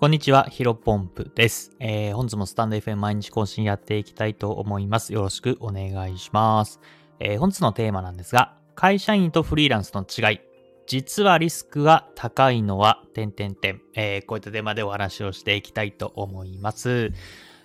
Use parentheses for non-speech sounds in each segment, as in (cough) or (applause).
こんにちは、ヒロポンプです。えー、本日もスタンド FM 毎日更新やっていきたいと思います。よろしくお願いします。えー、本日のテーマなんですが、会社員とフリーランスの違い。実はリスクが高いのは、点々点。えー、こういったテーマでお話をしていきたいと思います。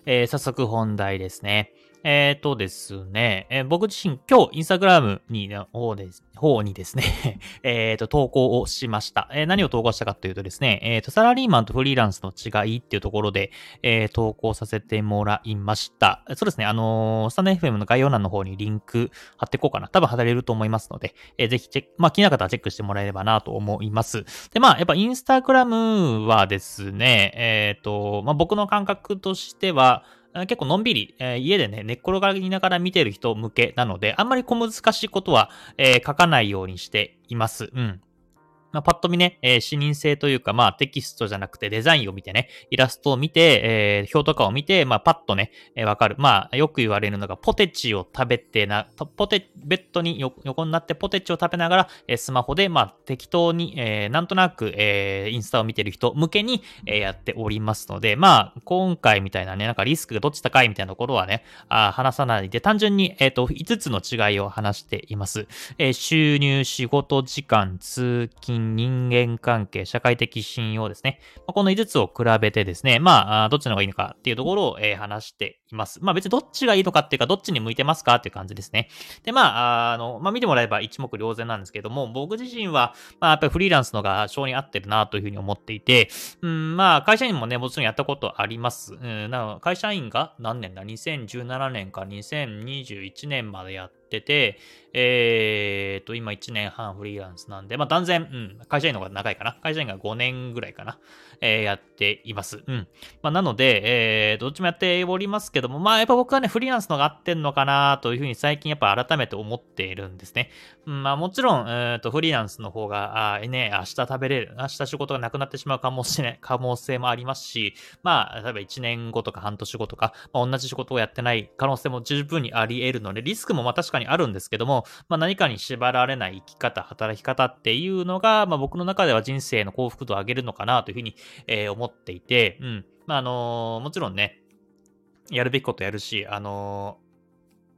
えー、早速本題ですね。えっ、ー、とですね、えー、僕自身今日インスタグラムにの方で方にですね (laughs) えっと、投稿をしました。えー、何を投稿したかというとですね、えっ、と、サラリーマンとフリーランスの違いっていうところで、え投稿させてもらいました。そうですね、あのスタンド FM の概要欄の方にリンク貼っていこうかな。多分貼られると思いますので、えぜひチェック、まあ、気になる方はチェックしてもらえればなと思います。で、まあ、やっぱインスタグラムはですね、えっ、と、まあ、僕の感覚としては、結構のんびり、えー、家でね、寝っ転がりながら見てる人向けなので、あんまり小難しいことは、えー、書かないようにしています。うん。まあ、パッと見ね、えー、視認性というか、まあ、テキストじゃなくてデザインを見てね、イラストを見て、えー、表とかを見て、まあ、パッとね、えー、わかる。まあ、よく言われるのが、ポテチを食べてな、ポテ、ベッドに横になってポテチを食べながら、えー、スマホで、まあ、適当に、えー、なんとなく、えー、インスタを見てる人向けに、えー、やっておりますので、まあ、今回みたいなね、なんかリスクがどっち高いみたいなところはね、あ話さないで、単純に、えっ、ー、と、5つの違いを話しています。えー、収入、仕事時間、通勤、人間関係、社会的信用ですね。この5つを比べてですね、まあ、どっちの方がいいのかっていうところを、え、話しています。まあ別にどっちがいいのかっていうか、どっちに向いてますかっていう感じですね。で、まあ、あの、まあ見てもらえば一目瞭然なんですけども、僕自身は、まあやっぱりフリーランスのが性に合ってるなというふうに思っていて、うん、まあ会社員もね、もちろんやったことあります。うん、な会社員が何年だ ?2017 年か2021年までやってて、えーと、今1年半フリーランスなんで、まあ断然、うん、会社員の方が長いかな。会社員が5年ぐらいかな。えー、やっています。うん。まあなので、えー、どっちもやっておりますけども、まあやっぱ僕はね、フリーランスのが合ってんのかなというふうに最近やっぱ改めて思っているんですね。うん、まあもちろん、えー、と、フリーランスの方が、あね、明日食べれる、明日仕事がなくなってしまうかもしれない、可能性もありますし、まあ、例えば1年後とか半年後とか、まあ、同じ仕事をやってない可能性も十分にあり得るので、リスクもまあ確かにあるんですけども、まあ何かに縛られない生き方、働き方っていうのが、まあ僕の中では人生の幸福度を上げるのかなというふうに、えー、思っていて、うん。まあ、あのー、もちろんね、やるべきことやるし、あの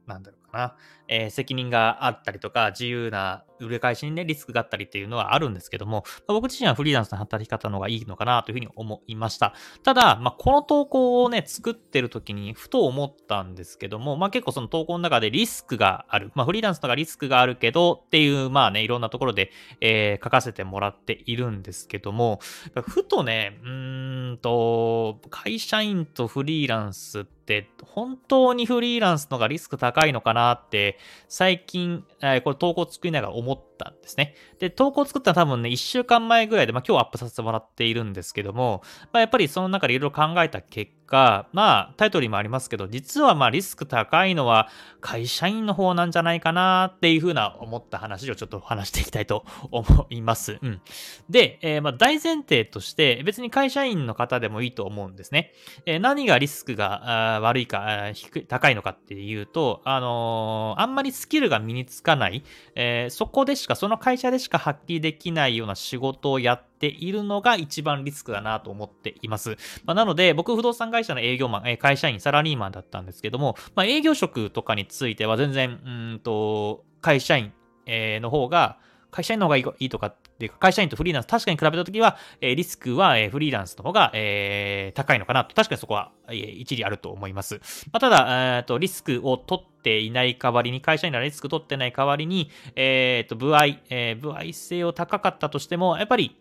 ー、なんだろうな。えー、責任があったりとか、自由な売り返しにね、リスクがあったりっていうのはあるんですけども、まあ、僕自身はフリーランスの働き方の方がいいのかなというふうに思いました。ただ、まあ、この投稿をね、作ってる時にふと思ったんですけども、まあ、結構その投稿の中でリスクがある。まあ、フリーランスとかリスクがあるけどっていう、まあね、いろんなところで、えー、書かせてもらっているんですけども、ふとね、うーんと、会社員とフリーランスって本当にフリーランスのがリスク高いのかなって最近、これ投稿作りながら思ったんですね。で、投稿作ったのは多分ね、1週間前ぐらいで、まあ今日アップさせてもらっているんですけども、まあやっぱりその中でいろいろ考えた結果、まあタイトルにもありますけど、実はまあリスク高いのは会社員の方なんじゃないかなっていうふうな思った話をちょっと話していきたいと思います。うん。で、えー、まあ大前提として別に会社員の方でもいいと思うんですね。えー、何がリスクが悪いか低い、高いのかっていうと、あのー、あんまりスキルが身につかない、えー、そこでししか、その会社でしか発揮できないような仕事をやっているのが一番リスクだなと思っています。まあ、なので、僕、不動産会社の営業マン、え会社員、サラリーマンだったんですけども、まあ、営業職とかについては全然、うんと、会社員、の方が、会社員の方がいいとかっていうか、会社員とフリーランス、確かに比べたときは、リスクは、フリーランスの方が、高いのかなと、確かにそこは、一理あると思います。ただ、リスクを取っていない代わりに、会社員ならリスク取ってない代わりに、えーと、部合、部合性を高かったとしても、やっぱり、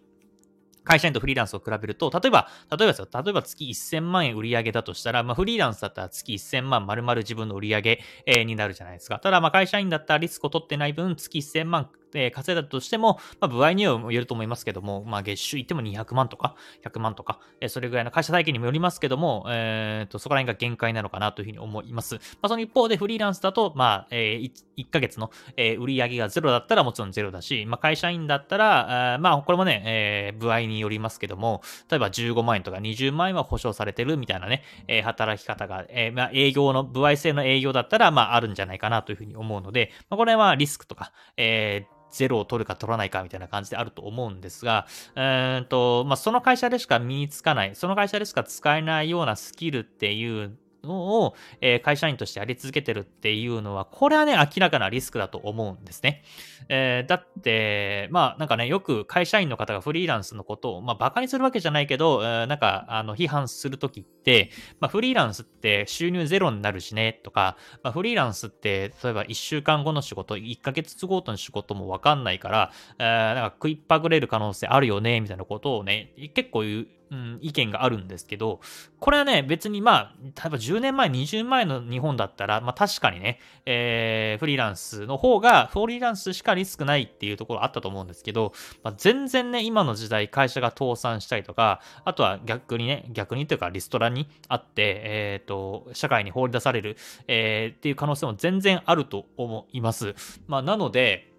会社員とフリーランスを比べると、例えば、例えば、例えば月1000万円売り上げだとしたら、まあ、フリーランスだったら月1000万丸々自分の売り上げ、になるじゃないですか。ただ、まあ、会社員だったらリスクを取ってない分、月1000万えー、稼いだとしても、まあ、部合には言えると思いますけども、まあ、月収いっても200万とか、100万とか、えー、それぐらいの会社体験にもよりますけども、えー、とそこら辺が限界なのかなというふうに思います。まあ、その一方でフリーランスだと、まあ、えー、1, 1ヶ月の、えー、売上がゼロだったらもちろんゼロだし、まあ、会社員だったら、あまあ、これもね、えー、部合によりますけども、例えば15万円とか20万円は保証されてるみたいなね、えー、働き方が、えー、まあ、営業の、部合制の営業だったら、まあ、あるんじゃないかなというふうに思うので、まあ、これはリスクとか、えーゼロを取るか取らないかみたいな感じであると思うんですが、うーとまあ、その会社でしか身につかない、その会社でしか使えないようなスキルっていうのを、え、会社員としてやり続けてるっていうのは、これはね、明らかなリスクだと思うんですね。えー、だって、まあなんかね、よく会社員の方がフリーランスのことを、まあバカにするわけじゃないけど、えー、なんか、あの、批判するときって、まあフリーランスって収入ゼロになるしね、とか、まあフリーランスって、例えば1週間後の仕事、1ヶ月ごとの仕事もわかんないから、えー、なんか食いっぱぐれる可能性あるよね、みたいなことをね、結構言う、ん、意見があるんですけど、これはね、別にまあ、例えば10年前、20年前の日本だったら、まあ確かにね、えー、フリーランスの方が、フリーランスしかリスクないっていうところあったと思うんですけど、まあ、全然ね、今の時代会社が倒産したりとか、あとは逆にね、逆にというかリストラにあって、えっ、ー、と、社会に放り出される、えー、っていう可能性も全然あると思います。まあなので、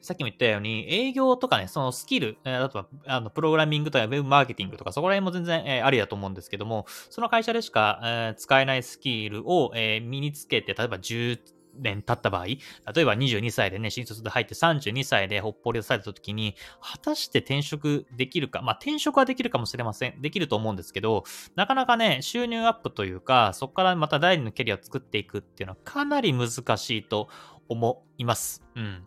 さっきも言ったように、営業とかね、そのスキル、えー、あとは、あの、プログラミングとかウェブマーケティングとか、そこら辺も全然、えー、ありだと思うんですけども、その会社でしか、えー、使えないスキルを、え、身につけて、例えば10年経った場合、例えば22歳でね、新卒で入って32歳でほっぽり出された時に、果たして転職できるか、まあ転職はできるかもしれません。できると思うんですけど、なかなかね、収入アップというか、そこからまた第二のキャリアを作っていくっていうのはかなり難しいと思います。うん。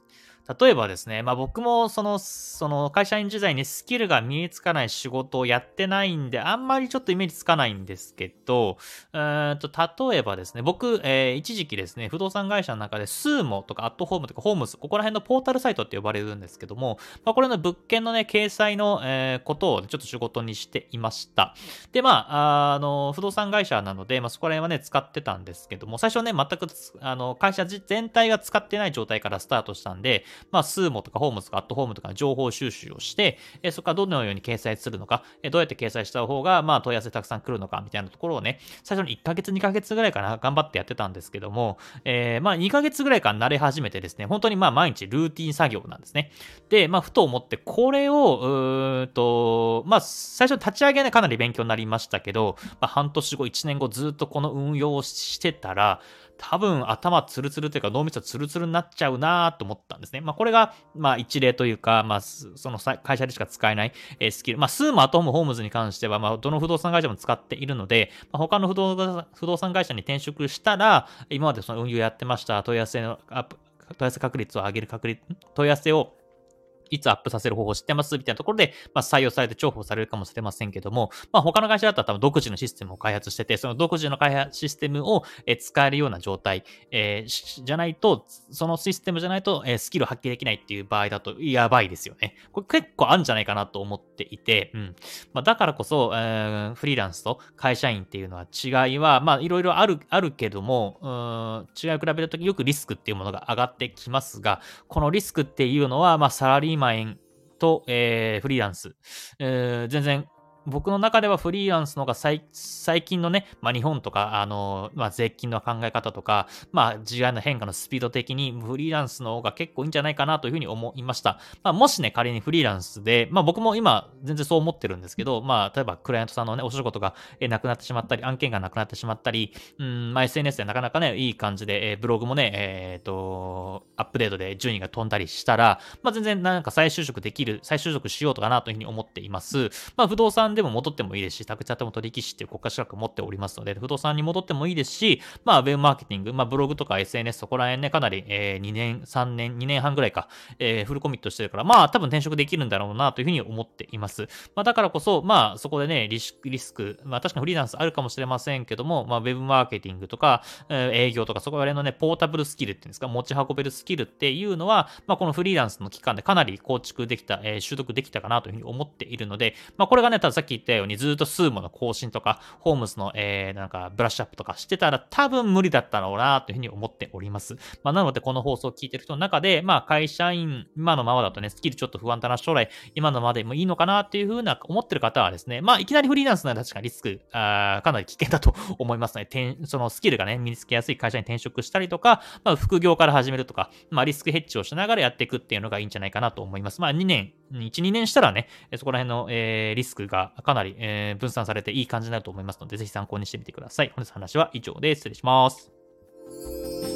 例えばですね、まあ僕もその、その会社員時代にスキルが身につかない仕事をやってないんで、あんまりちょっとイメージつかないんですけど、うんと、例えばですね、僕、えー、一時期ですね、不動産会社の中でスーモとかアットホームとかホームズ、ここら辺のポータルサイトって呼ばれるんですけども、まあこれの物件のね、掲載の、えー、ことをちょっと仕事にしていました。で、まあ、あの、不動産会社なので、まあそこら辺はね、使ってたんですけども、最初ね、全く、あの、会社全体が使ってない状態からスタートしたんで、まあ、スーモとかホームズとかアットホームとか情報収集をして、えそこからどのように掲載するのか、えどうやって掲載した方が、まあ、問い合わせたくさん来るのか、みたいなところをね、最初に1ヶ月、2ヶ月ぐらいかな、頑張ってやってたんですけども、えー、まあ、2ヶ月ぐらいから慣れ始めてですね、本当にまあ、毎日ルーティン作業なんですね。で、まあ、ふと思って、これを、うーんと、まあ、最初立ち上げはね、かなり勉強になりましたけど、まあ、半年後、1年後、ずっとこの運用をしてたら、多分頭ツルツルというか脳みそツルツルになっちゃうなと思ったんですね。まあこれが、まあ一例というか、まあその会社でしか使えないスキル。まあスーマートムホームズに関しては、まあどの不動産会社も使っているので、まあ、他の不動産会社に転職したら、今までその運用やってました問い合わせのアップ問い合わせ確率を上げる確率、問い合わせをいつアップさせる方法知ってます？みたいなところで、まあ、採用されて重宝されるかもしれませんけども、まあ、他の会社だったら多分独自のシステムを開発してて、その独自の開発システムを使えるような状態、えー、じゃないと、そのシステムじゃないと、え、スキル発揮できないっていう場合だとやばいですよね。これ結構あるんじゃないかなと思っていて、うん。まあ、だからこそ、えー、フリーランスと会社員っていうのは違いは、まあ、いろいろある、あるけども、うん、違いを比べるときよくリスクっていうものが上がってきますが、このリスクっていうのは、まあ、サラリーマンと、えー、フリーランス、えー、全然僕の中ではフリーランスの方が最近のね、まあ、日本とか、あの、まあ、税金の考え方とか、まあ、時代の変化のスピード的にフリーランスの方が結構いいんじゃないかなというふうに思いました。まあ、もしね、仮にフリーランスで、まあ、僕も今全然そう思ってるんですけど、まあ、例えばクライアントさんのね、お仕事が、なくなってしまったり、案件がなくなってしまったり、うん、まあ、SNS でなかなかね、いい感じで、えー、ブログもね、えっ、ー、と、アップデートで順位が飛んだりしたら、まあ、全然なんか再就職できる、再就職しようとかなというふうに思っています。まあ、不動産でも戻ってもいいですし、宅地建物取引士っていう国家資格持っておりますので、不動産に戻ってもいいですし、まあ、ウェブマーケティング、まあ、ブログとか SNS そこら辺ね、かなり、えー、2年、3年、2年半ぐらいか、えー、フルコミットしてるから、まあ、多分転職できるんだろうなというふうに思っています。まあ、だからこそ、まあ、そこでね、リスク、リスク、まあ、確かにフリーランスあるかもしれませんけども、まあ、ウェブマーケティングとか、えー、営業とか、そこら辺のね、ポータブルスキルっていうんですか、持ち運べるスキルっていうのは、まあ、このフリーランスの期間でかなり構築できた、えー、習得できたかなというふうに思っているので、まあ、これがね、たださっき言ったように、ずっとスーモの更新とか、ホームズの、えー、なんか、ブラッシュアップとかしてたら多分無理だったろうな、というふうに思っております。まあ、なので、この放送を聞いてる人の中で、まあ、会社員、今のままだとね、スキルちょっと不安だな、将来、今のままでもいいのかな、っていうふうな思ってる方はですね、まあ、いきなりフリーランスなら確かにリスク、あかなり危険だと思いますので、そのスキルがね、身につけやすい会社に転職したりとか、まあ、副業から始めるとか、まあ、リスクヘッジをしながらやっていくっていうのがいいんじゃないかなと思います。まあ、2年、1、2年したらね、そこら辺の、えー、リスクがかなり、えー、分散されていい感じになると思いますので、ぜひ参考にしてみてください。本日の話は以上です。失礼します。